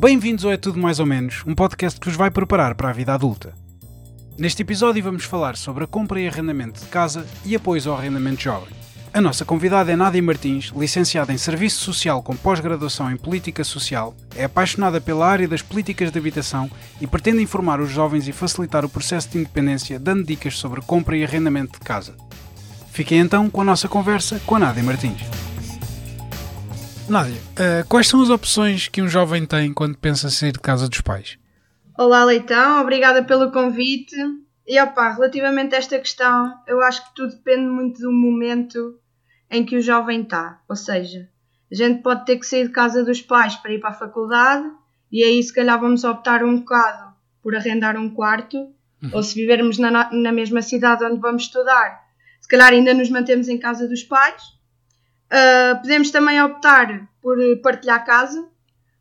Bem-vindos ao É Tudo Mais ou Menos, um podcast que vos vai preparar para a vida adulta. Neste episódio vamos falar sobre a compra e arrendamento de casa e apoios ao arrendamento jovem. A nossa convidada é Nádia Martins, licenciada em Serviço Social com pós-graduação em Política Social, é apaixonada pela área das políticas de habitação e pretende informar os jovens e facilitar o processo de independência dando dicas sobre compra e arrendamento de casa. Fiquem então com a nossa conversa com a Nádia Martins. Nádia, uh, quais são as opções que um jovem tem quando pensa sair de casa dos pais? Olá, Leitão, obrigada pelo convite. E opá, relativamente a esta questão, eu acho que tudo depende muito do momento em que o jovem está. Ou seja, a gente pode ter que sair de casa dos pais para ir para a faculdade e aí se calhar vamos optar um bocado por arrendar um quarto, uhum. ou se vivermos na, na mesma cidade onde vamos estudar, se calhar ainda nos mantemos em casa dos pais. Uh, podemos também optar por partilhar casa,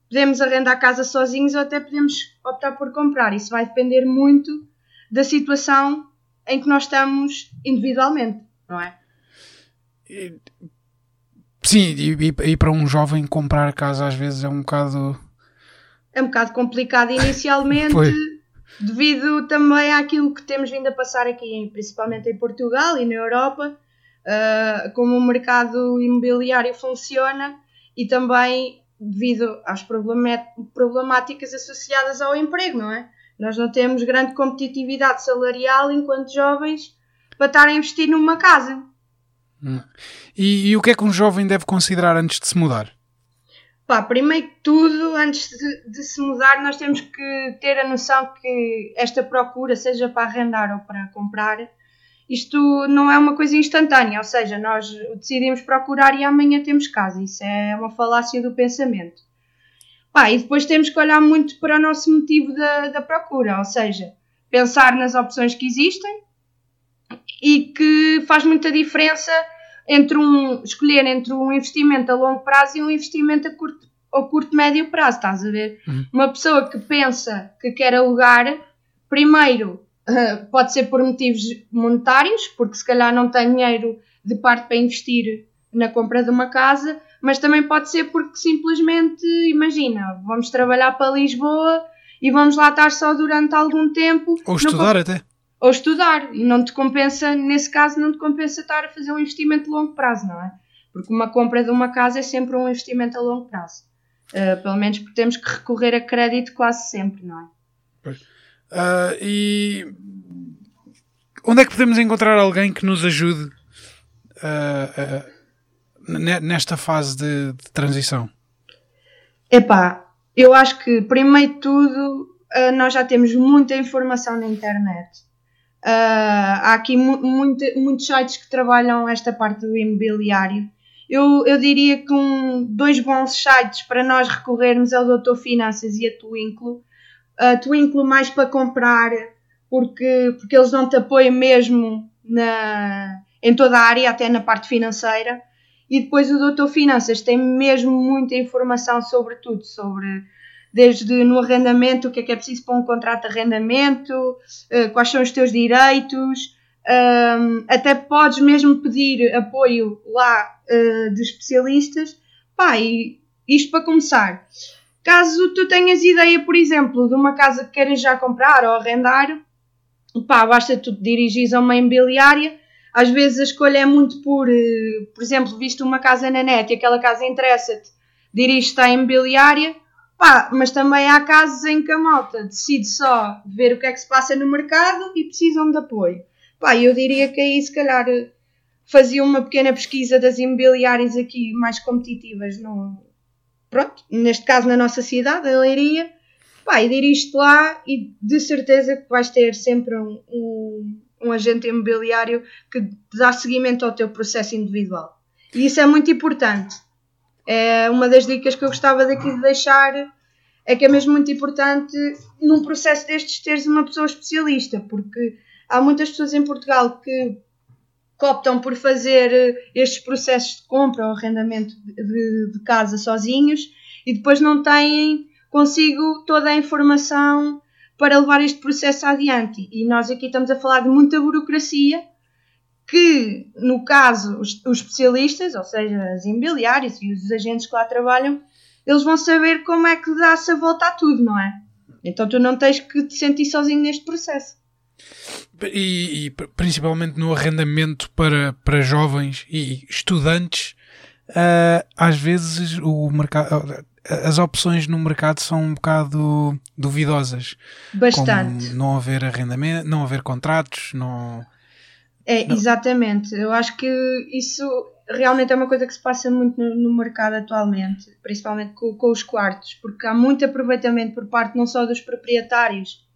podemos arrendar casa sozinhos ou até podemos optar por comprar. Isso vai depender muito da situação em que nós estamos individualmente, não é? Sim, e, e, para um jovem comprar casa às vezes é um bocado. É um bocado complicado inicialmente, devido também àquilo que temos vindo a passar aqui, principalmente em Portugal e na Europa, uh, como o mercado imobiliário funciona e também devido às problemáticas associadas ao emprego, não é? Nós não temos grande competitividade salarial enquanto jovens para estar a investir numa casa. Hum. E, e, o que é que um jovem deve considerar antes de se mudar? Pá, primeiro que tudo, antes de, de, se mudar, nós temos que ter a noção que esta procura, seja para arrendar ou para comprar, isto não é uma coisa instantânea, ou seja, nós decidimos procurar e amanhã temos casa. Isso é uma falácia do pensamento. Pá, e depois temos que olhar muito para o nosso motivo da, da procura, ou seja, pensar nas opções que existem e que faz muita diferença entre um escolher entre um investimento a longo prazo e um investimento a curto ou curto médio prazo, estás a ver? Uhum. Uma pessoa que pensa que quer alugar, primeiro pode ser por motivos monetários, porque se calhar não tem dinheiro de parte para investir na compra de uma casa, mas também pode ser porque simplesmente, imagina, vamos trabalhar para Lisboa e vamos lá estar só durante algum tempo. Ou estudar até ou estudar. E não te compensa, nesse caso, não te compensa estar a fazer um investimento de longo prazo, não é? Porque uma compra de uma casa é sempre um investimento a longo prazo. Uh, pelo menos porque temos que recorrer a crédito quase sempre, não é? Uh, e onde é que podemos encontrar alguém que nos ajude uh, nesta fase de, de, transição? Epá, eu acho que primeiro de tudo nós já temos muita informação na internet. Uh, há aqui mu muito, muitos sites que trabalham esta parte do imobiliário. Eu, eu diria que um, dois bons sites para nós recorrermos é o Doutor Finanças e a Twinklo. A Twinklo mais para comprar, porque, porque eles dão-te apoio mesmo na, em toda a área, até na parte financeira. E depois o Doutor Finanças tem mesmo muita informação sobre tudo, sobre desde no arrendamento, o que é que é preciso para um contrato de arrendamento, eh, quais são os teus direitos, até podes mesmo pedir apoio lá eh, de especialistas. Pá, e isto para começar. Caso tu tenhas ideia, por exemplo, de uma casa que queiras já comprar ou arrendar, pá, basta tu te dirigires a uma imobiliária. Às vezes a escolha é muito por, eh, por exemplo, visto uma casa na net e aquela casa interessa-te, diriges-te à imobiliária, Pá, mas também há casos em que a malta decide só ver o que é que se passa no mercado e precisam de apoio. Pá, eu diria que aí se calhar fazia uma pequena pesquisa das imobiliárias aqui mais competitivas no, pronto, neste caso na nossa cidade, em Leiria, pá, e dirige-te lá e de certeza que vais ter sempre um, um, um agente imobiliário que dá seguimento ao teu processo individual. E isso é muito importante é uma das dicas que eu gostava daqui de deixar é que é mesmo muito importante num processo destes teres uma pessoa especialista, porque há muitas pessoas em Portugal que optam por fazer estes processos de compra ou arrendamento de, de casa sozinhos e depois não têm consigo toda a informação para levar este processo adiante. E nós aqui estamos a falar de muita burocracia que, no caso, os, os, especialistas, ou seja, as imobiliárias e os agentes que lá trabalham, eles vão saber como é que dá-se a volta a tudo, não é? Então tu não tens que te sentir sozinho neste processo. E, e principalmente no arrendamento para, para jovens e estudantes, uh, às vezes o mercado, as opções no mercado são um bocado duvidosas. Bastante. Não haver arrendamento, não haver contratos, não. É, não. exatamente. Eu acho que isso realmente é uma coisa que se passa muito no, no mercado atualmente, principalmente com, com, os quartos, porque há muito aproveitamento por parte não só dos proprietários,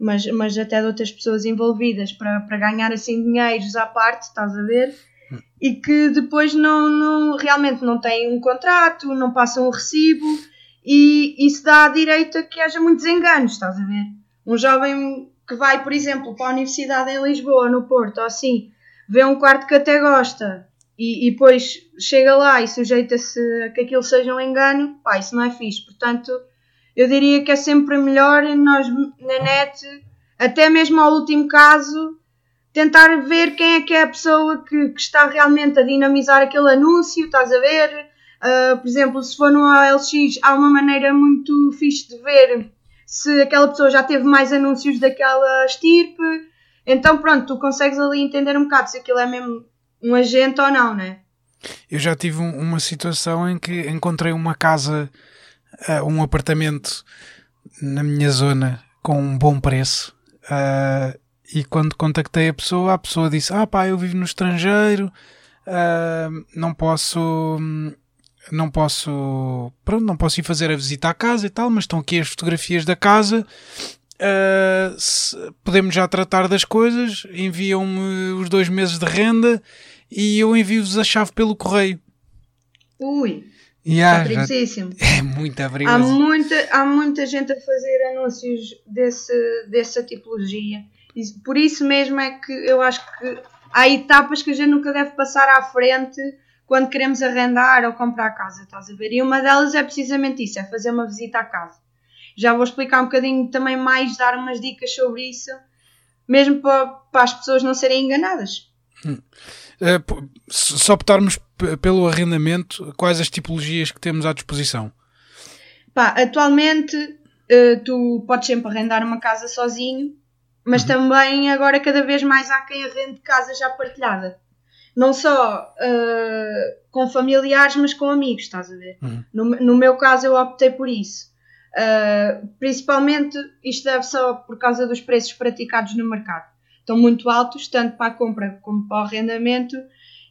mas, mas até de outras pessoas envolvidas para, para ganhar assim dinheiros à parte, estás a ver? E que depois não, não realmente não têm um contrato, não passam o recibo e isso dá direito a que haja muitos enganos, estás a ver? Um jovem que vai, por exemplo, para a Universidade em Lisboa, no Porto, ou assim, vê um quarto que até gosta e, e depois chega lá e sujeita-se a que aquilo seja um engano, pá, isso não é fixe. Portanto, eu diria que é sempre melhor nós na net, até mesmo ao último caso, tentar ver quem é que é a pessoa que, que está realmente a dinamizar aquele anúncio, estás a ver? Uh, por exemplo, se for no OLX, há uma maneira muito fixe de ver se aquela pessoa já teve mais anúncios daquela estirpe. Então, pronto, tu consegues ali entender um bocado se aquilo é mesmo um agente ou não, né? Eu já tive um, uma situação em que encontrei uma casa, uh, um apartamento na minha zona com um bom preço. Uh, e quando contactei a pessoa, a pessoa disse: Ah, pá, eu vivo no estrangeiro, uh, não posso. Não posso. Pronto, não posso ir fazer a visita à casa e tal, mas estão aqui as fotografias da casa. Uh, podemos já tratar das coisas. Enviam-me os dois meses de renda e eu envio-vos a chave pelo correio. Ui! Yeah, perigosíssimo. É muito perigoso. Há muita, há muita gente a fazer anúncios desse, dessa tipologia. Por isso mesmo é que eu acho que há etapas que a gente nunca deve passar à frente quando queremos arrendar ou comprar casa, estás a ver? E uma delas é precisamente isso, é fazer uma visita à casa. Já vou explicar um bocadinho também mais, dar umas dicas sobre isso, mesmo para, para as pessoas não serem enganadas. Hum. Uh, só optarmos pelo arrendamento, quais as tipologias que temos à disposição? Pá, atualmente uh, tu podes sempre arrendar uma casa sozinho, mas uhum. também agora cada vez mais há quem arrende casa já partilhada. Não só uh, com familiares, mas com amigos, estás a ver? Uhum. No, no meu caso eu optei por isso. Uh, principalmente isto deve só por causa dos preços praticados no mercado estão muito altos, tanto para a compra como para o arrendamento,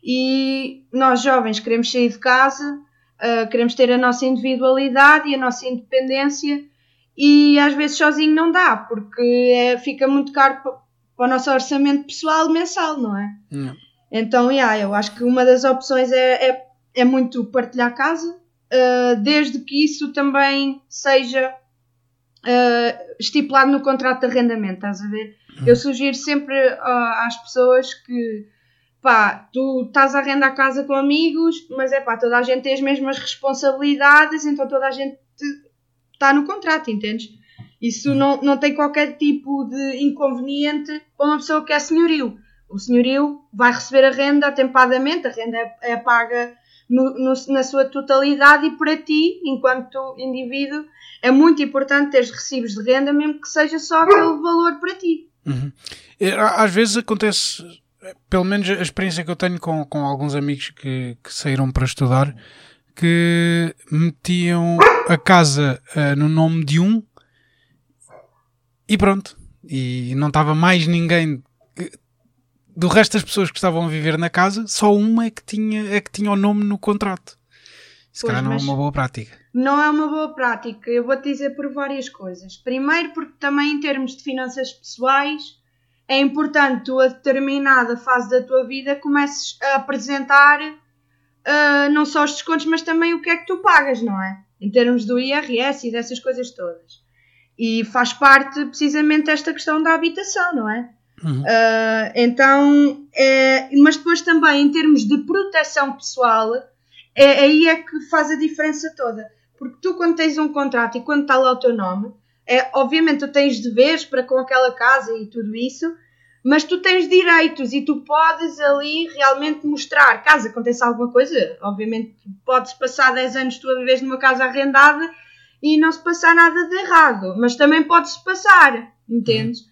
e nós jovens queremos sair de casa, uh, queremos ter a nossa individualidade e a nossa independência, e às vezes sozinho não dá, porque é, fica muito caro para, o nosso orçamento pessoal mensal, não é? Não. Então, yeah, eu acho que uma das opções é, é, é muito partilhar casa, uh, desde que isso também seja uh, estipulado no contrato de arrendamento, estás a ver? Eu sugiro sempre uh, às pessoas que pá, tu estás a arrendar casa com amigos, mas é pá, toda a gente tem as mesmas responsabilidades, então toda a gente está no contrato, entendes? Isso não, não tem qualquer tipo de inconveniente para uma pessoa que é senhorio. O senhorio vai receber a renda atempadamente, a renda é, é paga no, no, na sua totalidade e para ti, enquanto indivíduo, é muito importante ter recibos de renda, mesmo que seja só aquele valor para ti. Uhum. Às vezes acontece, pelo menos a experiência que eu tenho com, com alguns amigos que, que saíram para estudar, que metiam a casa uh, no nome de um e pronto. E não estava mais ninguém do resto das pessoas que estavam a viver na casa, só uma é que tinha, é que tinha o nome no contrato. Se calhar não é uma boa prática. Não é uma boa prática, eu vou-te dizer por várias coisas. Primeiro, porque também em termos de finanças pessoais, é importante tu, a determinada fase da tua vida, comeces a apresentar uh, não só os descontos, mas também o que é que tu pagas, não é? Em termos do IRS e dessas coisas todas. E faz parte precisamente desta questão da habitação, não é? Uhum. Uh, então, é, mas depois também em termos de proteção pessoal, é, aí é que faz a diferença toda. Porque tu, quando tens um contrato e quando está lá o teu nome, é, obviamente tu tens deveres para com aquela casa e tudo isso, mas tu tens direitos e tu podes ali realmente mostrar. Caso aconteça alguma coisa, obviamente pode-se passar 10 anos tu a viveres numa casa arrendada e não se passar nada de errado, mas também pode-se passar, entendes?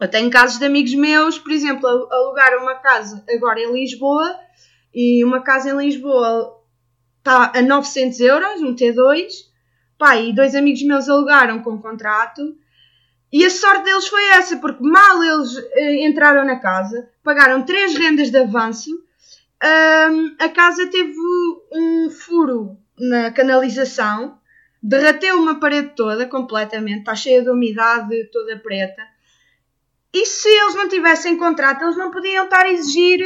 Eu tenho casos de amigos meus, por exemplo, alugaram uma casa agora em Lisboa e uma casa em Lisboa está a 900 euros, um T2. Pá, e dois amigos meus alugaram com contrato. E a sorte deles foi essa, porque mal eles eh, entraram na casa, pagaram três rendas de avanço, a casa teve um furo na canalização, derreteu uma parede toda completamente, está cheia de umidade, toda preta. E se eles não tivessem contrato, eles não podiam estar a exigir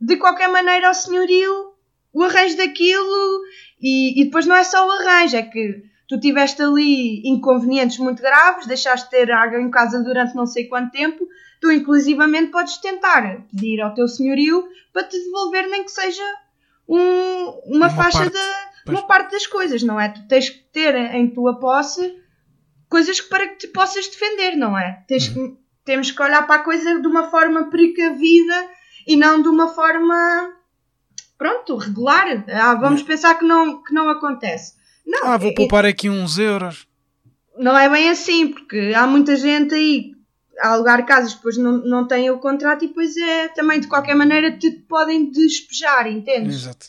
de qualquer maneira ao senhorio o arranjo daquilo. E, e depois não é só o arranjo, é que tu tiveste ali inconvenientes muito graves, deixaste de ter água em casa durante não sei quanto tempo, tu inclusivamente podes tentar pedir ao teu senhorio para te devolver nem que seja um, uma, uma, faixa parte, de uma parte das coisas, não é? Tu tens que ter em tua posse coisas para que te possas defender, não é? Tens uhum temos que olhar para a coisa de uma forma precavida e não de uma forma pronto, regular. Ah, vamos pensar que não, que não acontece. Não, ah, vou é, poupar aqui uns euros. Não é bem assim, porque há muita gente aí a alugar casas, depois não, não tem o contrato e depois é também de qualquer maneira te podem despejar, entendes? Exato.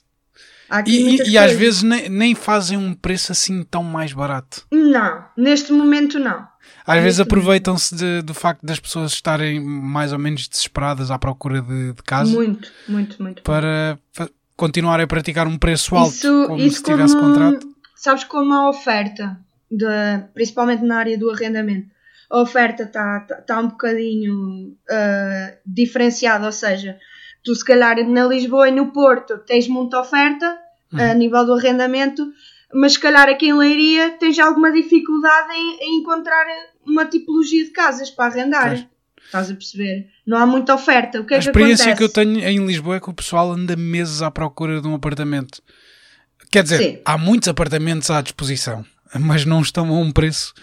E, e, e às vezes nem, nem fazem um preço assim tão mais barato. Não, neste momento não. Às vezes aproveitam-se do facto das pessoas estarem mais ou menos desesperadas à procura de, de casa. Muito, muito, muito. Para, para continuarem a praticar um preço alto, isso, como isso se tivesse como, contrato. Sabes como a oferta, de, principalmente na área do arrendamento, a oferta está tá, tá um bocadinho uh, diferenciada, ou seja, tu se calhar na Lisboa e no Porto tens muita oferta uhum. a nível do arrendamento, mas se calhar aqui em Leiria tens alguma dificuldade em, em encontrar uma tipologia de casas para arrendar. Estás a perceber? Não há muita oferta. O que é a que experiência acontece? que eu tenho em Lisboa é que o pessoal anda meses à procura de um apartamento. Quer dizer, Sim. há muitos apartamentos à disposição, mas não estão a um preço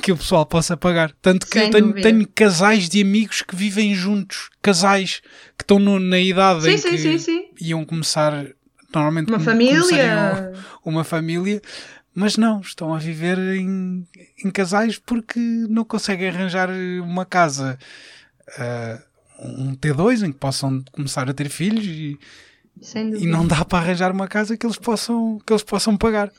que o pessoal possa pagar. Tanto que eu tenho, tenho, casais de amigos que vivem juntos, casais que estão no, na idade sim, em sim, que iam começar normalmente uma família. Uma família, mas não, estão a viver em, em casais porque não conseguem arranjar uma casa, uh, um T2 em que possam começar a ter filhos e, e não dá para arranjar uma casa que eles possam, que eles possam pagar.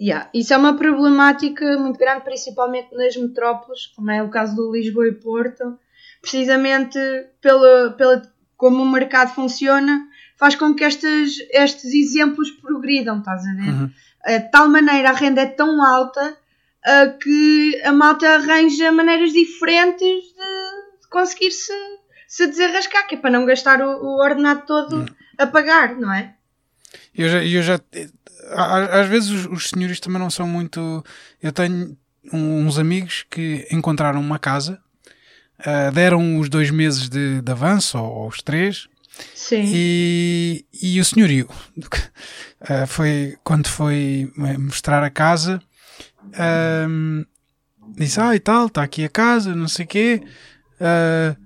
Yeah. Isso é uma problemática muito grande, principalmente nas metrópoles, como é o caso do Lisboa e Porto, precisamente pela, pela, como o mercado funciona, faz com que estes, estes exemplos progridam, estás a ver? Uhum. De tal maneira a renda é tão alta uh, que a malta arranja maneiras diferentes de, de conseguir se, se desarrascar, que é para não gastar o, o ordenado todo uhum. A pagar, não é? Eu já, eu já às vezes os, os senhores também não são muito. Eu tenho uns amigos que encontraram uma casa, uh, deram os dois meses de, de avanço, ou, ou os três, Sim. E, e o senhorio uh, foi quando foi mostrar a casa uh, disse ah e tal está aqui a casa não sei o quê uh,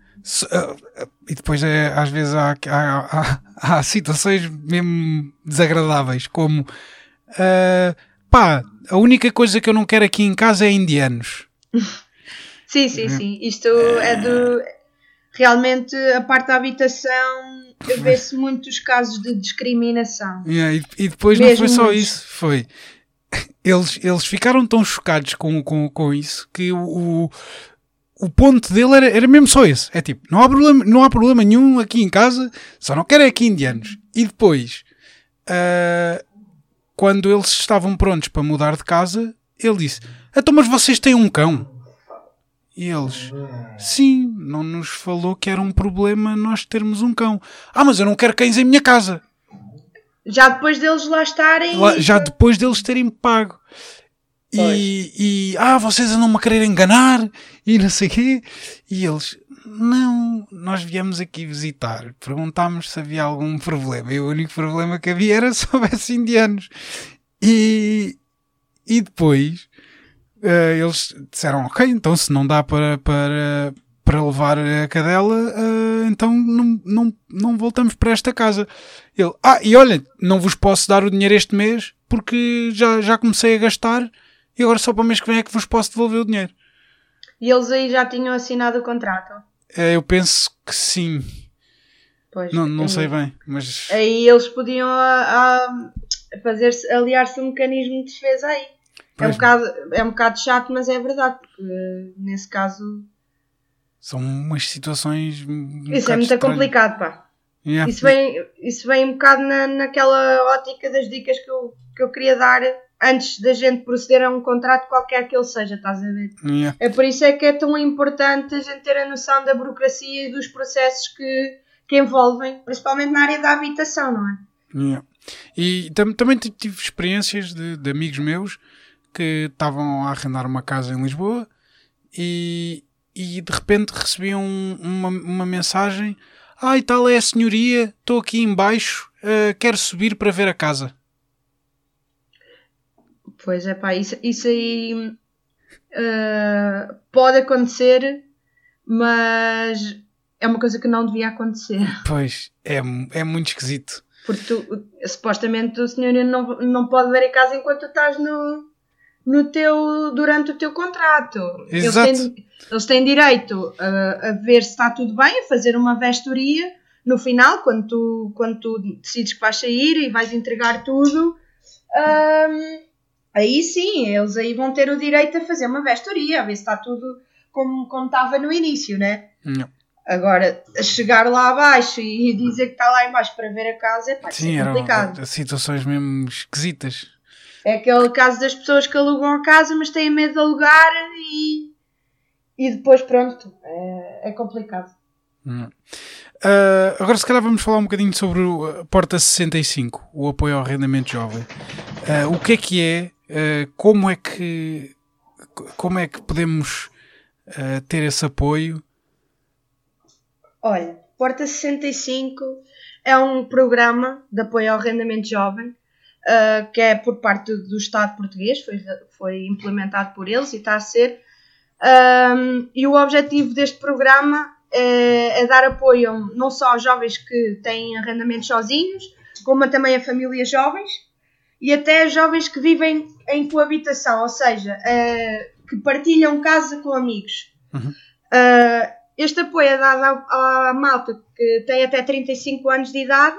e depois é, às vezes há, há, há, há, situações mesmo desagradáveis como pá a única coisa que eu não quero aqui em casa é indianos sim sim sim isto é do realmente a parte da habitação vê-se muitos casos de discriminação. Yeah, e, e, depois Mesmo não foi só isso, foi. Eles, eles ficaram tão chocados com, com, com isso que o, o ponto dele era, era mesmo só esse. É tipo, não há, problema, não há problema nenhum aqui em casa, só não quero é aqui indianos. E depois, uh, quando eles estavam prontos para mudar de casa, ele disse: Então, mas vocês têm um cão? E eles, sim, não nos falou que era um problema nós termos um cão. Ah, mas eu não quero cães em minha casa. Já depois deles lá estarem. Lá, já depois deles terem pago. E, e, ah, vocês andam-me a querer enganar e não sei o quê. E eles, não, nós viemos aqui visitar, perguntámos se havia algum problema. E o único problema que havia era se houvesse indianos. E, e depois uh, eles disseram, ok, então se não dá para, para, para levar a cadela, uh, então não, não, não voltamos para esta casa. Ele, ah, e olha, não vos posso dar o dinheiro este mês porque já, já comecei a gastar e agora só para o mês que vem é que vos posso devolver o dinheiro. E eles aí já tinham assinado o contrato? É, eu penso que sim. Pois, não não sei bem, mas. Aí eles podiam a, a fazer aliar-se um mecanismo de defesa aí. É um, bocado, é um bocado chato, mas é verdade, porque nesse caso. São umas situações. Um isso é muito complicado, pá. Yeah. Isso, vem, isso vem um bocado na, naquela ótica das dicas que eu, que eu queria dar antes da gente proceder a um contrato qualquer que ele seja, estás a ver? Yeah. É por isso é que é tão importante a gente ter a noção da burocracia e dos processos que, que envolvem, principalmente na área da habitação, não é? Yeah. E tam também tive experiências de, de amigos meus que estavam a arrendar uma casa em Lisboa e, e de repente recebiam uma, uma mensagem: Ah, e tal é a senhoria, estou aqui embaixo, uh, quero subir para ver a casa. Pois é, pá, isso, isso aí uh, pode acontecer, mas é uma coisa que não devia acontecer. Pois, é, é muito esquisito. Porque tu, supostamente o senhor não, não pode ver a casa enquanto tu estás no, no teu, durante o teu contrato. Exato. Eles têm, eles têm direito a, a, ver se está tudo bem, a fazer uma vestoria no final, quando tu, quando tu decides que vais sair e vais entregar tudo. Um, aí sim, eles aí vão ter o direito a fazer uma vestoria, a ver se está tudo como, como estava no início, né? Não. Agora, chegar lá abaixo e dizer que está lá embaixo para ver a casa é, pá, Sim, é complicado. Eram situações mesmo esquisitas. É aquele caso das pessoas que alugam a casa, mas têm medo de alugar e, e depois, pronto, é, é complicado. Hum. Uh, agora, se calhar, vamos falar um bocadinho sobre o Porta 65, o apoio ao arrendamento jovem. Uh, o que é que é? Uh, como é que como é que podemos ter esse apoio? Olha, Porta 65 é um programa de apoio ao arrendamento jovem uh, que é por parte do Estado português, foi, foi implementado por eles e está a ser. Um, e o objetivo deste programa é, é, dar apoio não só aos jovens que têm arrendamentos sozinhos, como também a famílias jovens e até jovens que vivem em coabitação, ou seja, uh, que partilham casa com amigos. Uhum. Uh, este apoio é dado à, à malta que tem até 35 anos de idade,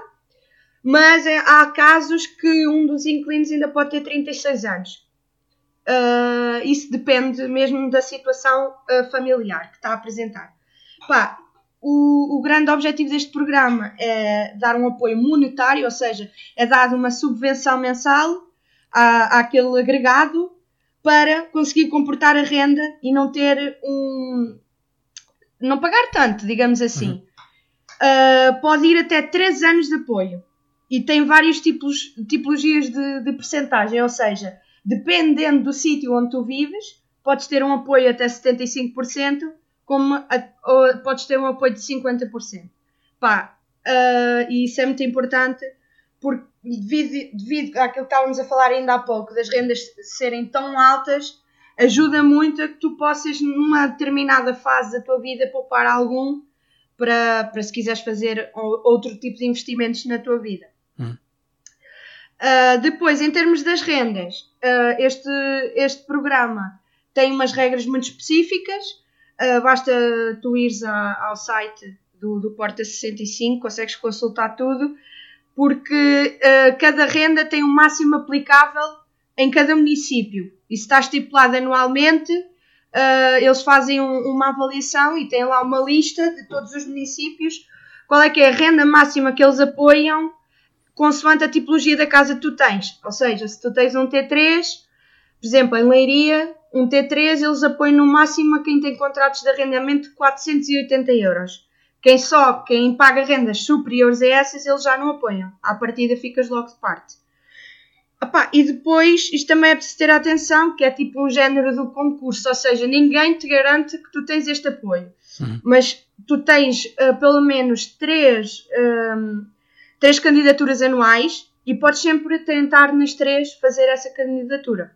mas é, há casos que um dos inquilinos ainda pode ter 36 anos. Uh, isso depende mesmo da situação familiar que está a apresentar. Pá, o, o, grande objetivo deste programa é dar um apoio monetário, ou seja, é dado uma subvenção mensal à, àquele agregado para conseguir comportar a renda e não ter um, não pagar tanto, digamos assim. Uhum. Uh, pode ir até 3 anos de apoio. E tem várias tipos, tipologias de, de percentagem, ou seja, dependendo do sítio onde tu vives, podes ter um apoio até 75%, como a, ou podes ter um apoio de 50%. Pá, uh, e isso é muito importante, porque devido, devido àquilo que estávamos a falar ainda há pouco, das rendas serem tão altas, ajuda muito a que tu possas, numa determinada fase da tua vida, poupar algum para, para se quiseres fazer outro tipo de investimentos na tua vida. Hum. Uh, depois, em termos das rendas, uh, este, este programa tem umas regras muito específicas. Uh, basta tu ires a, ao site do, do Porta 65, consegues consultar tudo, porque cada renda tem um máximo aplicável em cada município. Isso está estipulado anualmente. Uh, eles fazem um, uma avaliação e têm lá uma lista de todos os municípios. Qual é que é a renda máxima que eles apoiam consoante a tipologia da casa que tu tens. Ou seja, se tu tens um T3, por exemplo, em Leiria, um T3 eles apoiam no máximo a quem tem contratos de arrendamento de 480 euros. Quem só, quem paga rendas superiores a essas, eles já não apoiam. À partida ficas logo de parte. Epá, e depois, isto também é preciso ter atenção, que é tipo um género do concurso, ou seja, ninguém te garante que tu tens este apoio. Uhum. Mas tu tens uh, pelo menos três, um, três candidaturas anuais e podes sempre tentar nas três fazer essa candidatura.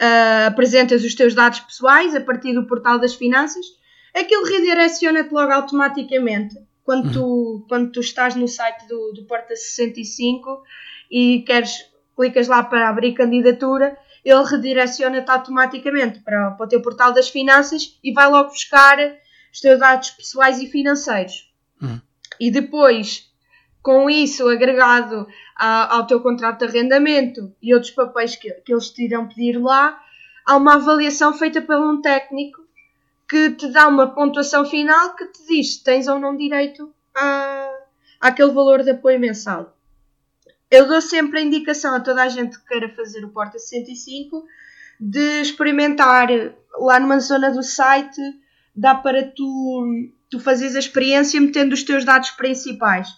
Uh, apresentas os teus dados pessoais a partir do portal das finanças aquilo redireciona-te logo automaticamente quando, uhum. tu, quando tu estás no site do, do Porta 65 e queres, clicas lá para abrir candidatura, ele redireciona-te automaticamente para, para o teu portal das finanças e vai logo buscar os teus dados pessoais e financeiros. Uhum. E depois, com isso agregado a, ao teu contrato de arrendamento e outros papéis que, que eles te irão pedir lá, há uma avaliação feita por um técnico que te dá uma pontuação final que te diz se tens ou não direito a, àquele valor de apoio mensal. Eu dou sempre a indicação a toda a gente que queira fazer o Porta 65 de experimentar lá numa zona do site, dá para tu, tu fazeres a experiência metendo os teus dados principais.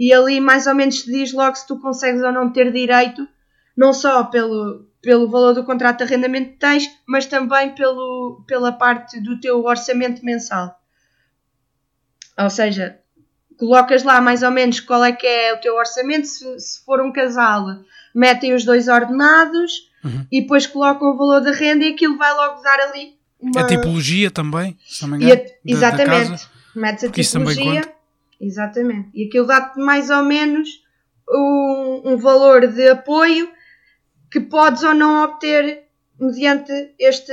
E ali mais ou menos te diz logo se tu consegues ou não ter direito, não só pelo, pelo valor do contrato de arrendamento que tens, mas também pelo, pela parte do teu orçamento mensal. Ou seja, colocas lá mais ou menos qual é que é o teu orçamento, se, se for um casal, metem os dois ordenados uhum. e depois colocam o valor da renda e aquilo vai logo dar ali uma... A tipologia também, se não me engano, a, Exatamente, metes a Porque tipologia, exatamente, e aquilo dá-te mais ou menos um, um valor de apoio que podes ou não obter mediante este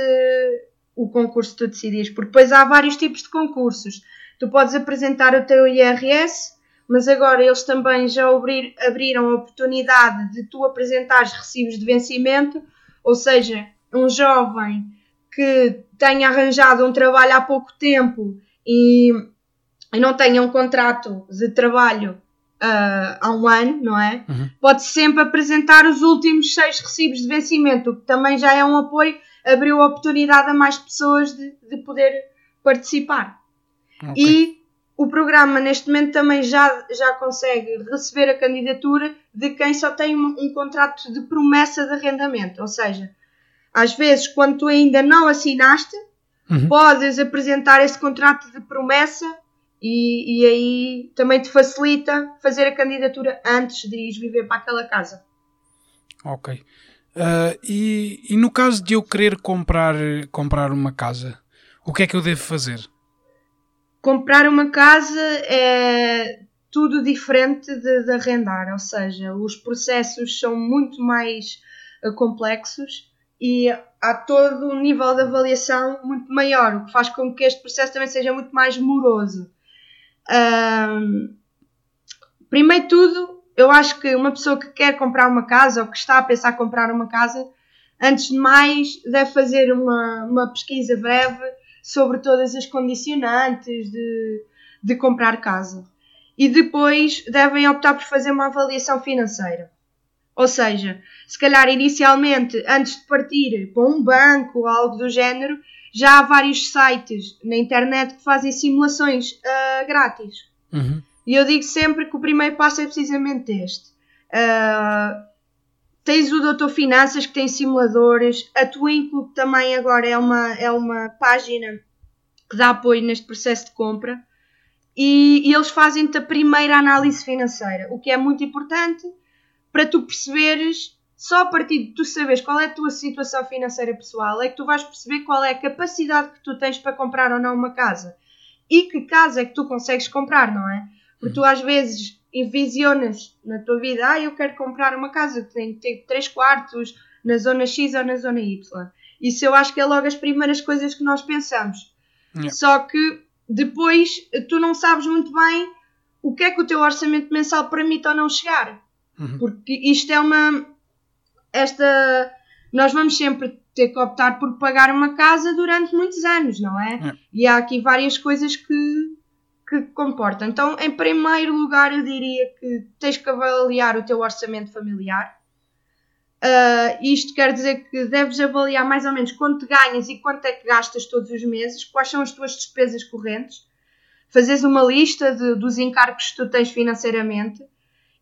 o concurso que tu decidires, porque depois há vários tipos de concursos. Tu podes apresentar o teu IRS, mas agora eles também já abrir, abriram a oportunidade de tu apresentares recibos de vencimento, ou seja, um jovem que tenha arranjado um trabalho há pouco tempo e, e não tenha um contrato de trabalho uh, há um ano, não é? Uhum. Pode sempre apresentar os últimos seis recibos de vencimento, o que também já é um apoio, abriu a oportunidade a mais pessoas de, de poder participar. Okay. E o programa neste momento também já, já consegue receber a candidatura de quem só tem um, um contrato de promessa de arrendamento, ou seja, às vezes quando tu ainda não assinaste, uhum. podes apresentar esse contrato de promessa e, e aí também te facilita fazer a candidatura antes de ir viver para aquela casa. Ok. Uh, e, e, no caso de eu querer comprar, comprar uma casa, o que é que eu devo fazer? Comprar uma casa é tudo diferente de, de arrendar, ou seja, os processos são muito mais uh, complexos e há todo um nível de avaliação muito maior, o que faz com que este processo também seja muito mais moroso. Primeiro de tudo, eu acho que uma pessoa que quer comprar uma casa ou que está a pensar comprar uma casa, antes de mais, deve fazer uma, uma pesquisa breve sobre todas as condicionantes de, de comprar casa. E depois devem optar por fazer uma avaliação financeira. Ou seja, se calhar inicialmente, antes de partir para um banco ou algo do género, já há vários sites na internet que fazem simulações uh, grátis. Uhum. E eu digo sempre que o primeiro passo é precisamente este. Uh, tens o Doutor Finanças que tem simuladores, a Twinkle também agora é uma, é uma página que dá apoio neste processo de compra e, e eles fazem-te a primeira análise financeira, o que é muito importante para tu perceberes só a partir de tu saberes qual é a tua situação financeira pessoal é que tu vais perceber qual é a capacidade que tu tens para comprar ou não uma casa. E que casa é que tu consegues comprar, não é? Porque tu às vezes envisionas na tua vida, ah, eu quero comprar uma casa que tem que ter 3 quartos na zona X ou na zona Y. Isso eu acho que é logo as primeiras coisas que nós pensamos. Yeah. Só que depois tu não sabes muito bem o que é que o teu orçamento mensal permite ou não chegar. Uhum. Porque isto é uma esta nós vamos sempre ter que optar por pagar uma casa durante muitos anos, não é? é. E há aqui várias coisas que, que comportam. Então, em primeiro lugar, eu diria que tens que avaliar o teu orçamento familiar. Uh, isto quer dizer que deves avaliar mais ou menos quanto ganhas e quanto é que gastas todos os meses, quais são as tuas despesas correntes, fazes uma lista de, dos encargos que tu tens financeiramente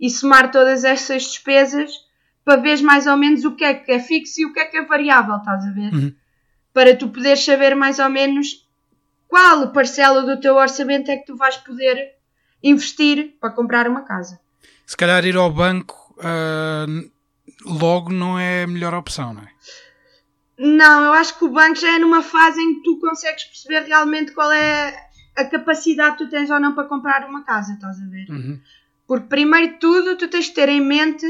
e somar todas essas despesas para ver mais ou menos o que é que é fixo e o que é que é variável, estás a ver? Uhum. Para tu poderes saber mais ou menos qual parcela do teu orçamento é que tu vais poder investir para comprar uma casa. Se calhar ir ao banco uh, logo não é a melhor opção, não é? Não, eu acho que o banco já é numa fase em que tu consegues perceber realmente qual é a capacidade que tu tens ou não para comprar uma casa, estás a ver? Uhum. Porque, primeiro de tudo, tu tens de ter em mente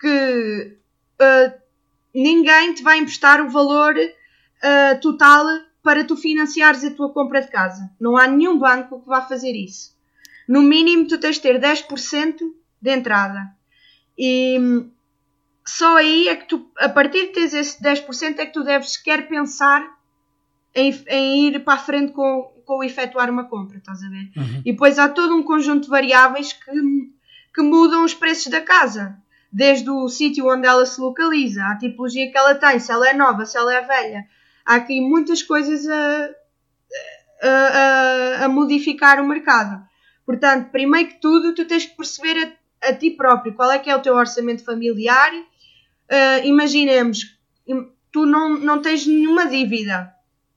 que uh, ninguém te vai emprestar o valor uh, total para tu financiares a tua compra de casa. Não há nenhum banco que vá fazer isso. No mínimo, tu tens de ter 10% de entrada. E hum, só aí é que tu, a partir de teres esse 10%, é que tu deves sequer pensar em, em ir para a frente com, com efetuar uma compra, estás a ver? Uhum. E depois há todo um conjunto de variáveis que, que mudam os preços da casa. Desde o sítio onde ela se localiza, a tipologia que ela tem, se ela é nova, se ela é velha. Há aqui muitas coisas a, a, a, a modificar o mercado. Portanto, primeiro que tudo, tu tens que perceber a, a ti próprio qual é que é o teu orçamento familiar. Uh, imaginemos, im- tu não, não tens nenhuma dívida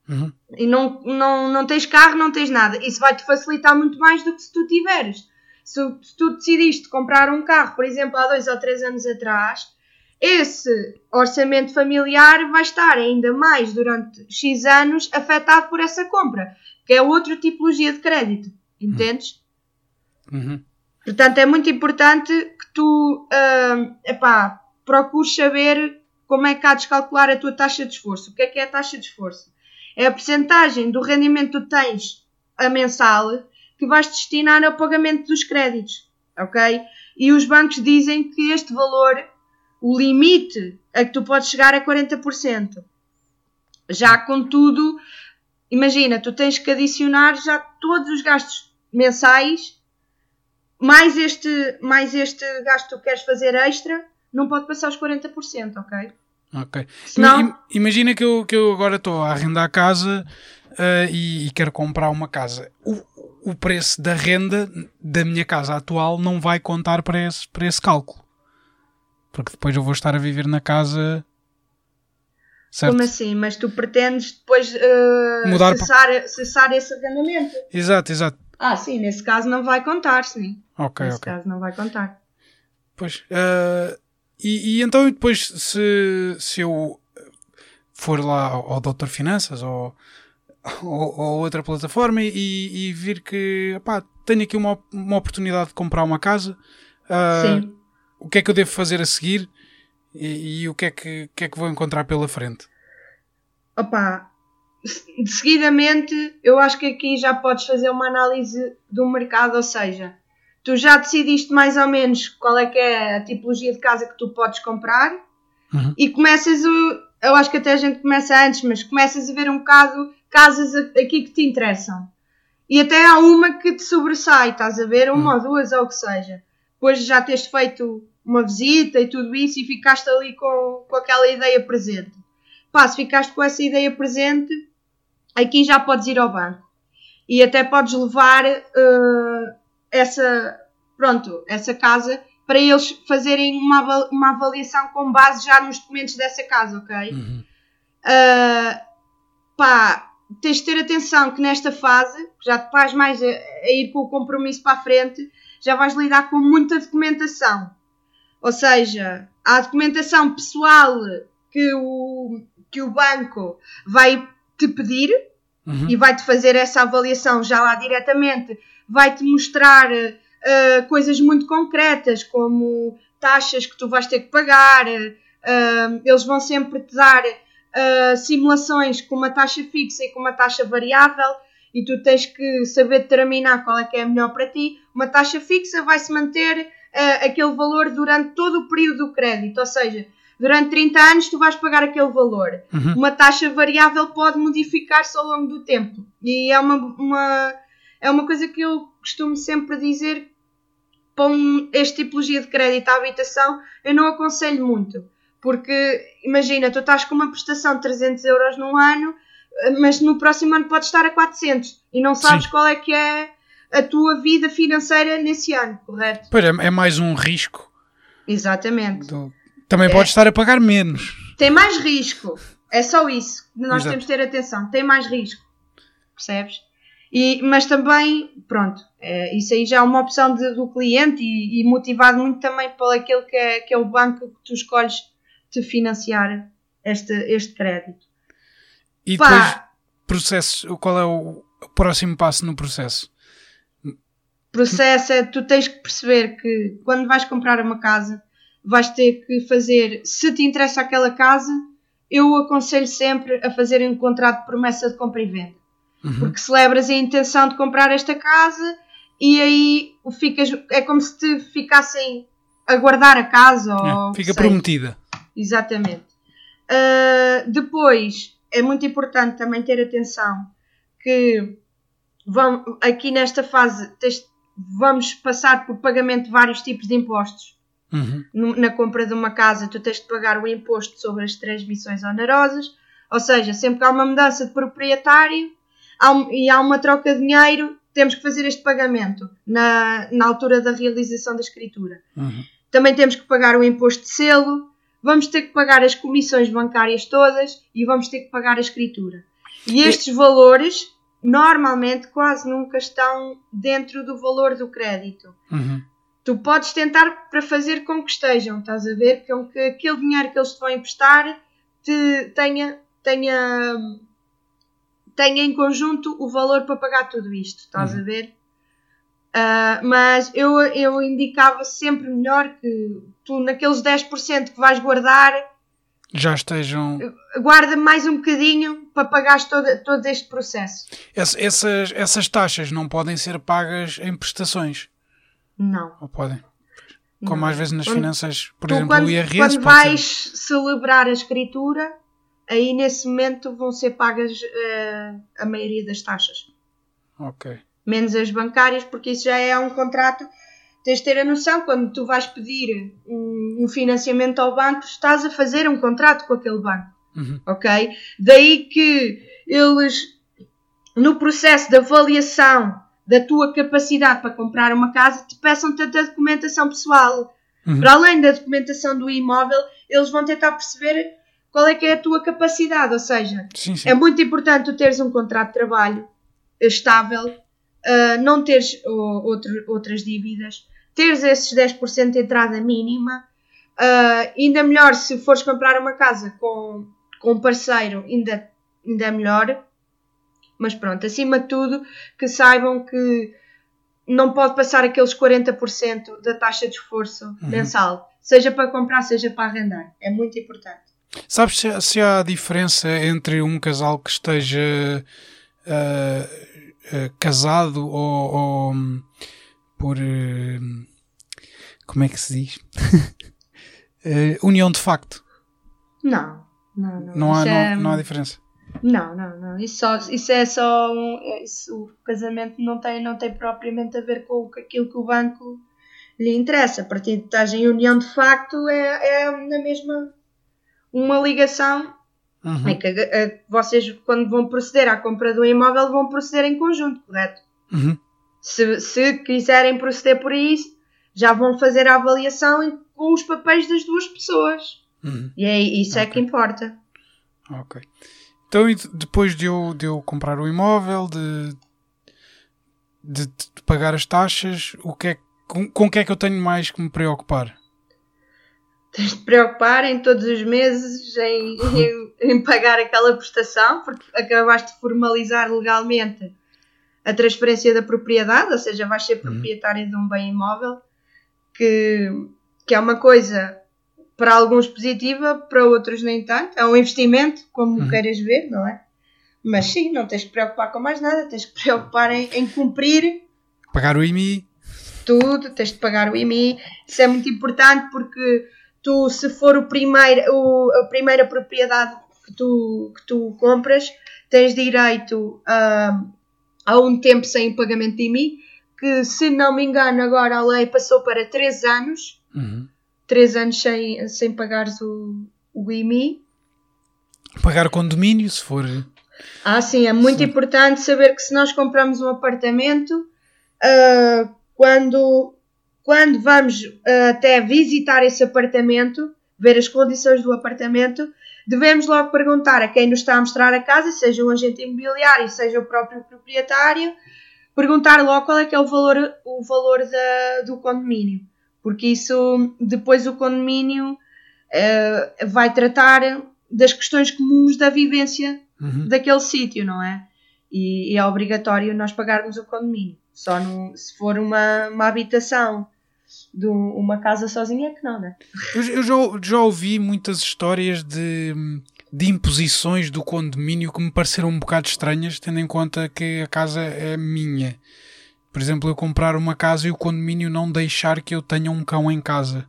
Uhum. e não, não, não tens carro, não tens nada. Isso vai-te facilitar muito mais do que se tu tiveres. Se, se tu decidiste comprar um carro, por exemplo, há dois ou três anos atrás, esse orçamento familiar vai estar ainda mais durante X anos afetado por essa compra, que é outra tipologia de crédito. Entendes? Uhum. Portanto, é muito importante que tu hum, epá, procures saber como é que há de calcular a tua taxa de esforço. O que é que é a taxa de esforço? É a percentagem do rendimento que tu tens a mensal que vais destinar ao pagamento dos créditos, ok? E os bancos dizem que este valor, o limite a que tu podes chegar é 40%. Já contudo, imagina, tu tens que adicionar já todos os gastos mensais mais este, mais este gasto que tu queres fazer extra, não pode passar os 40%, ok? Ok. Senão- Im- Imagina que eu, que eu agora estou a arrendar a casa ah, e, e quero comprar uma casa. O, o preço da renda da minha casa atual não vai contar para esse, para esse cálculo. Porque depois eu vou estar a viver na casa. Certo? Como assim? Mas tu pretendes depois eh, Mudar cessar, cessar esse arrendamento? Exato, exato. Ah, sim, nesse caso não vai contar, sim. Ok, nesse caso não vai contar. Pois. ah, e, e então depois se, se eu for lá ao, ao Doutor Finanças ou, ou, ou outra plataforma e, e vir que epá, tenho aqui uma, uma oportunidade de comprar uma casa, ah, sim. o que é que eu devo fazer a seguir e, e o que é que, que é que vou encontrar pela frente? Opa, se- seguidamente, eu acho que aqui já podes fazer uma análise do mercado, ou seja, tu já decidiste mais ou menos qual é que é a tipologia de casa que tu podes comprar Uhum. e começas o. Eu acho que até a gente começa antes, mas começas a ver um bocado casas aqui que te interessam. E até há uma que te sobressai, estás a ver? Uma ou duas, ou o que seja. Depois já tens feito uma visita e tudo isso e ficaste ali com, com aquela ideia presente. Pá, se ficaste com essa ideia presente, aqui já podes ir ao banco. E até podes levar eh, essa, pronto, essa casa para eles fazerem uma, uma avaliação com base já nos documentos dessa casa, ok? Uhum. Uh, pá, tens de ter atenção que nesta fase, já te vais mais a, a ir com o compromisso para a frente, já vais lidar com muita documentação. Ou seja, há a documentação pessoal que o, que o banco vai te pedir Uhum. e vai-te fazer essa avaliação já lá diretamente, vai-te mostrar uh, coisas muito concretas, como taxas que tu vais ter que pagar, uh, eles vão sempre te dar uh, simulações com uma taxa fixa e com uma taxa variável e tu tens que saber determinar qual é que é a melhor para ti. Uma taxa fixa vai se manter aquele valor durante todo o período do crédito, ou seja, durante 30 anos tu vais pagar aquele valor Uhum. uma taxa variável pode modificar-se ao longo do tempo. E é uma, uma, é uma coisa que eu costumo sempre dizer para um, este tipologia de crédito à habitação, eu não aconselho muito. Porque, imagina, tu estás com uma prestação de 300 euros num ano, mas no próximo ano pode estar a 400 e não sabes Sim. qual é que é a tua vida financeira nesse ano, correto? Pois é, é mais um risco. Exatamente. do- Também É. pode estar a pagar menos. Tem mais risco. É só isso. Nós Exato. temos de ter atenção. Tem mais risco. Percebes? E, mas também, pronto, é, isso aí já é uma opção de- do cliente e, e motivado muito também por aquele que é, que é o banco que tu escolhes te financiar este, este crédito. E Pá, depois, processo, qual é o próximo passo no processo? Processo é tu tens que perceber que quando vais comprar uma casa vais ter que fazer, se te interessa aquela casa, eu aconselho sempre a fazer um contrato de promessa de compra e venda. Uhum. Porque celebras a intenção de comprar esta casa e aí ficas, é como se te ficassem a guardar a casa. É, ou, fica sei. prometida. Exatamente. Uh, depois, é muito importante também ter atenção que vão, aqui nesta fase vamos passar por pagamento de vários tipos de impostos. Uhum. Na compra de uma casa, tu tens de pagar o imposto sobre as transmissões onerosas, ou seja, sempre que há uma mudança de proprietário há e há uma troca de dinheiro, temos que fazer este pagamento na, na altura da realização da escritura. Uhum. Também temos que pagar o imposto de selo, vamos ter que pagar as comissões bancárias todas e vamos ter que pagar a escritura. E estes valores normalmente quase nunca estão dentro do valor do crédito. Uhum. Tu podes tentar para fazer com que estejam, estás a ver? Com que aquele dinheiro que eles te vão emprestar te tenha, tenha tenha em conjunto o valor para pagar tudo isto, estás uhum. a ver? Uh, mas eu, eu indicava sempre melhor que tu, naqueles 10% que vais guardar, já estejam. Guarda mais um bocadinho para pagares todo, todo este processo. essas, essas taxas não podem ser pagas em prestações? Não. Ou podem? Como não. às vezes nas quando, finanças, por exemplo, quando, o IRS. Quando vais ser... celebrar a escritura, aí nesse momento vão ser pagas uh, a maioria das taxas. Ok. Menos as bancárias, porque isso já é um contrato. Tens de ter a noção, quando tu vais pedir um, um financiamento ao banco, estás a fazer um contrato com aquele banco. Uhum. Ok? Daí que eles, no processo de avaliação da tua capacidade para comprar uma casa, te peçam tanta documentação pessoal. Uhum. Para além da documentação do imóvel, eles vão tentar perceber qual é que é a tua capacidade. Ou seja, sim, sim. é muito importante tu teres um contrato de trabalho estável, uh, não teres outro, outras dívidas, teres esses 10% de entrada mínima. Uh, ainda melhor se fores comprar uma casa com, com um parceiro, ainda, ainda melhor. Mas pronto, acima de tudo, que saibam que não pode passar aqueles 40% da taxa de esforço uhum. mensal, seja para comprar, seja para arrendar. É muito importante. Sabes se, se há diferença entre um casal que esteja uh, uh, casado ou, ou por. Uh, como é que se diz? união de facto? Não, não, não. Não há, é... não, não há diferença. Não, não, não. Isso, só, isso é só. Um, é isso, o casamento não tem, não tem propriamente a ver com aquilo que o banco lhe interessa. A partir de estás em união de facto, é, é na mesma uma ligação uhum. é que a, a, vocês, quando vão proceder à compra do imóvel, vão proceder em conjunto, correto? Uhum. Se, se quiserem proceder por isso, já vão fazer a avaliação com os papéis das duas pessoas. Uhum. E é isso okay. é que importa. Ok. Então, depois de eu, de eu comprar o imóvel, de, de, de pagar as taxas, o que é, com, com o que é que eu tenho mais que me preocupar? Tens de preocupar em todos os meses em, em, em, pagar aquela prestação, porque acabaste de formalizar legalmente a transferência da propriedade, ou seja, vais ser uhum. proprietário de um bem imóvel, que, que é uma coisa para alguns positiva, para outros nem tanto. É um investimento, como uhum. queiras ver, não é? Mas sim, não tens que preocupar com mais nada, tens que preocupar em, em cumprir. Pagar o IMI. Tudo, tens de pagar o IMI. Isso é muito importante porque tu, se for o primeiro, o, a primeira propriedade que tu, que tu compras, tens direito a, a um tempo sem pagamento de IMI, que se não me engano agora a lei passou para 3 anos, uhum. 3 anos sem, sem pagares o, o IMI. Pagar condomínio, se for... Ah, sim, é muito sim. importante saber que se nós compramos um apartamento, uh, quando quando vamos uh, até visitar esse apartamento, ver as condições do apartamento, devemos logo perguntar a quem nos está a mostrar a casa, seja um agente imobiliário, seja o próprio proprietário, perguntar logo qual é que é o valor, o valor da, do condomínio. Porque isso, depois o condomínio uh, vai tratar das questões comuns da vivência Uhum. daquele sítio, não é? E, e é obrigatório nós pagarmos o condomínio. Só no- se for uma, uma habitação de um- uma casa sozinha é que não, né? Eu, eu já, já ouvi muitas histórias de, de imposições do condomínio que me pareceram um bocado estranhas, tendo em conta que a casa é minha. Por exemplo, eu comprar uma casa e o condomínio não deixar que eu tenha um cão em casa.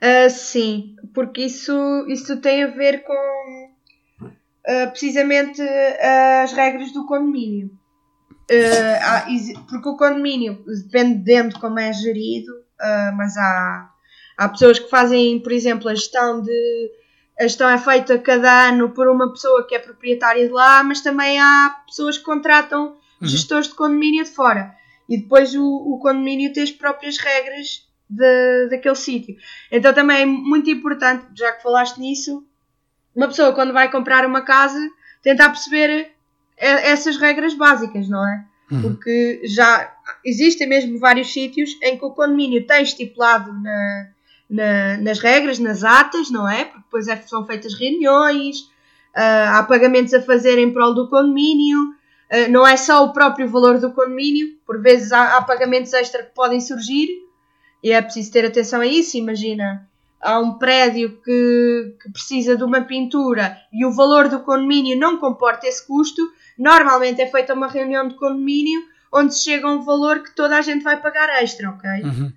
Ah, sim, porque isso, isso tem a ver com ah, precisamente ah, as regras do condomínio. Porque o condomínio, dependendo de como é gerido, ah, mas há, há pessoas que fazem, por exemplo, a gestão de. A gestão é feita cada ano por uma pessoa que é proprietária de lá, mas também há pessoas que contratam Uhum. gestores de condomínio de fora. E depois o, o condomínio tem as próprias regras de, daquele sítio. Então também é muito importante, já que falaste nisso, uma pessoa quando vai comprar uma casa tentar perceber eh, essas regras básicas, não é? Uhum. Porque já existem mesmo vários sítios em que o condomínio tem estipulado na- na- nas regras, nas atas, não é? Porque depois é- são feitas reuniões, ah, há pagamentos a fazer em prol do condomínio, ah, não é só o próprio valor do condomínio, por vezes há, há pagamentos extra que podem surgir e é preciso ter atenção a isso. Imagina, há um prédio que, que precisa de uma pintura e o valor do condomínio não comporta esse custo, normalmente é feita uma reunião de condomínio onde chega a um valor que toda a gente vai pagar extra, ok? Uhum.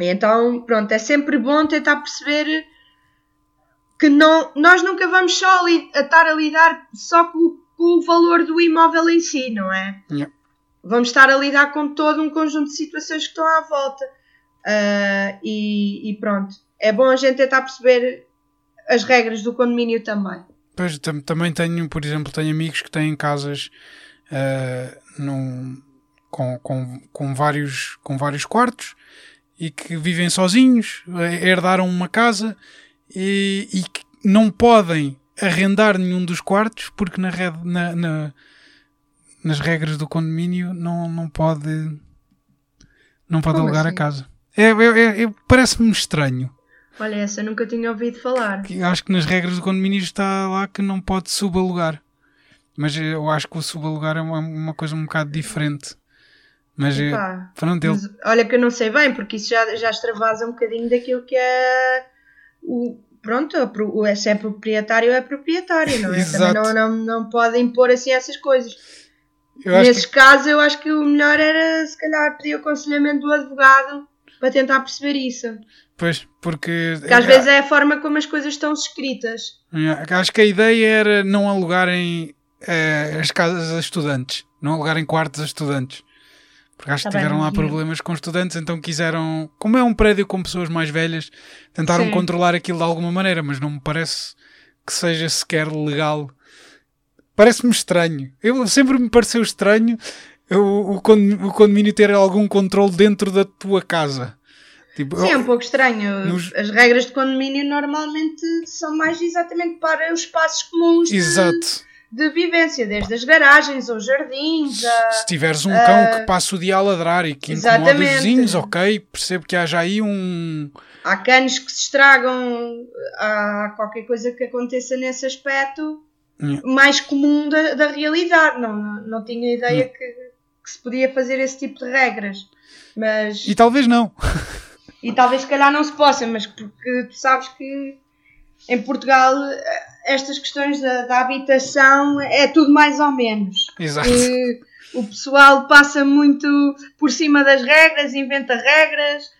Então, pronto, é sempre bom tentar perceber que não, nós nunca vamos só li- a estar a lidar só com, com o valor do imóvel em si, não é? Yeah. Vamos estar a lidar com todo um conjunto de situações que estão à volta. Ah, e, e pronto, é bom a gente tentar perceber as regras do condomínio também. Pois, tam- também tenho, por exemplo, tenho amigos que têm casas ah, num- com, com, com, vários, com vários quartos e que vivem sozinhos, eh, herdaram uma casa e, e que não podem arrendar nenhum dos quartos porque na, red- na- na- nas regras do condomínio não, não pode não pode Como alugar a assim? casa. É, é- é- é- Parece-me estranho. Olha, essa eu nunca tinha ouvido falar. Acho que nas regras do condomínio está lá que não pode subalugar. Mas eu acho que o subalugar é uma, uma coisa um bocado diferente. Mas eh, Epá, pronto, ele, Mas, olha que eu não sei bem, porque isso já, já extravasa um bocadinho daquilo que é o. Pronto, o- se é proprietário é proprietário, não é? Também Exato. não, não, não pode impor assim essas coisas. Nesses que, casos, eu acho que o melhor era se calhar pedir o aconselhamento do advogado para tentar perceber isso. pois, porque Porque às vezes é a forma como as coisas estão escritas. eh, acho que a ideia era não alugarem eh, as casas a estudantes, não alugarem quartos a estudantes. Porque acho que Tá bem, tiveram lá problemas com estudantes, então quiseram, como é um prédio com pessoas mais velhas, tentaram Sim. controlar aquilo de alguma maneira, mas não me parece que seja sequer legal. Parece-me estranho. Eu sempre me pareceu estranho o, o, con- o condomínio ter algum controle dentro da tua casa. Tipo, Sim, é um pouco estranho. Nos- As regras de condomínio normalmente são mais exatamente para os espaços comuns Exato. de vivência, desde as garagens aos jardins. A... Se tiveres um cão que passa o dia a ladrar e que incomoda os Exatamente. vizinhos, ok, percebo que haja aí um. Há canos que se estragam, há qualquer coisa que aconteça nesse aspecto Yeah. mais comum da, da realidade. Não, não, tinha ideia que, que se podia fazer esse tipo de regras. Mas, E talvez não. e talvez se calhar não se possa, mas porque tu sabes que em Portugal eh, estas questões da, da habitação é tudo mais ou menos. Exato. que o pessoal passa muito por cima das regras, inventa regras,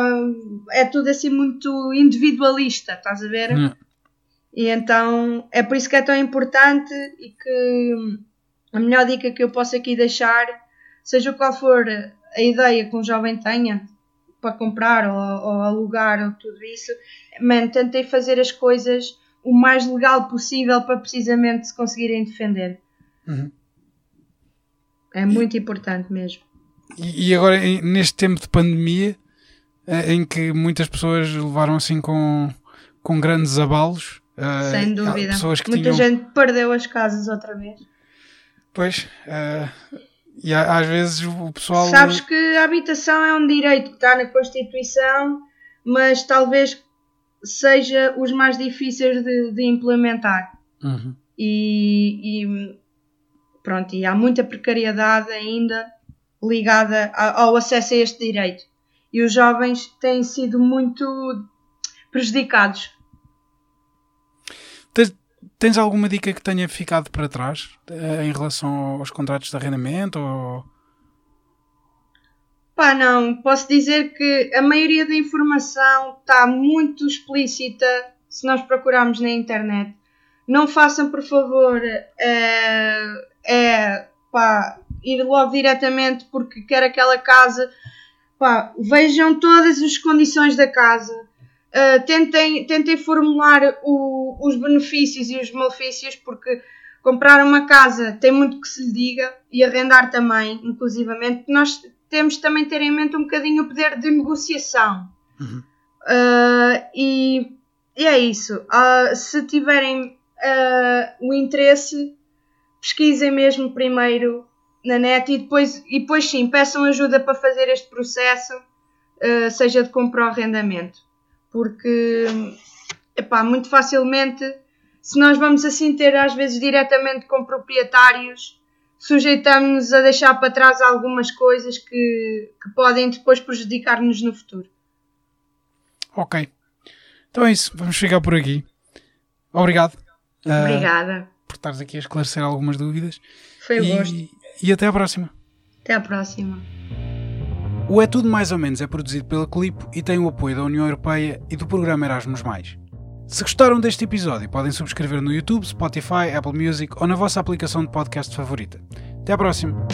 hum, é tudo assim muito individualista, estás a ver? Yeah. E então é por isso que é tão importante e que a melhor dica que eu posso aqui deixar, seja qual for a ideia que um jovem tenha para comprar ou, ou alugar ou tudo isso, man, tentem fazer as coisas o mais legal possível para precisamente se conseguirem defender. Uhum. É muito importante mesmo. E, e agora, neste tempo de pandemia, eh, em que muitas pessoas levaram assim com, com grandes abalos, eh, Sem dúvida. pessoas que Muita tinham. gente perdeu as casas outra vez. Pois, eh, e às vezes o pessoal. Sabes que a habitação é um direito que está na Constituição, mas talvez seja os mais difíceis de, de implementar. Uhum. E, e, pronto, e há muita precariedade ainda ligada ao acesso a este direito. E os jovens têm sido muito prejudicados. Tens, tens alguma dica que tenha ficado para trás uh, em relação aos contratos de arrendamento? Ou... Pá, não. Posso dizer que a maioria da informação está muito explícita se nós procurarmos na internet. Não façam, por favor, é, é pá, ir logo diretamente porque quer aquela casa. Pá, vejam todas as condições da casa. Uh, tentem, tentem formular o, os benefícios e os malefícios, porque comprar uma casa tem muito que se lhe diga e arrendar também, inclusivamente. Nós temos também ter em mente um bocadinho o poder de negociação. Uhum. Uh, e, e, é isso. Uh, se tiverem uh, o interesse, pesquisem mesmo primeiro na net e depois, e depois sim, peçam ajuda para fazer este processo, seja de compra ou arrendamento. Porque, epá, muito facilmente, se nós vamos assim ter às vezes diretamente com proprietários, sujeitamos-nos a deixar para trás algumas coisas que, que podem depois prejudicar-nos no futuro. Ok. Então é isso. Vamos chegar por aqui. Obrigado. Ah, Obrigada. Uh, por estares aqui a esclarecer algumas dúvidas. Foi e, gosto. E até à próxima. Até à próxima. O É Tudo Mais ou Menos é produzido pela Clipo e tem o apoio da União Europeia e do programa Erasmus+. Se gostaram deste episódio, podem subscrever no YouTube, Spotify, Apple Music ou na vossa aplicação de podcast favorita. Até à próxima!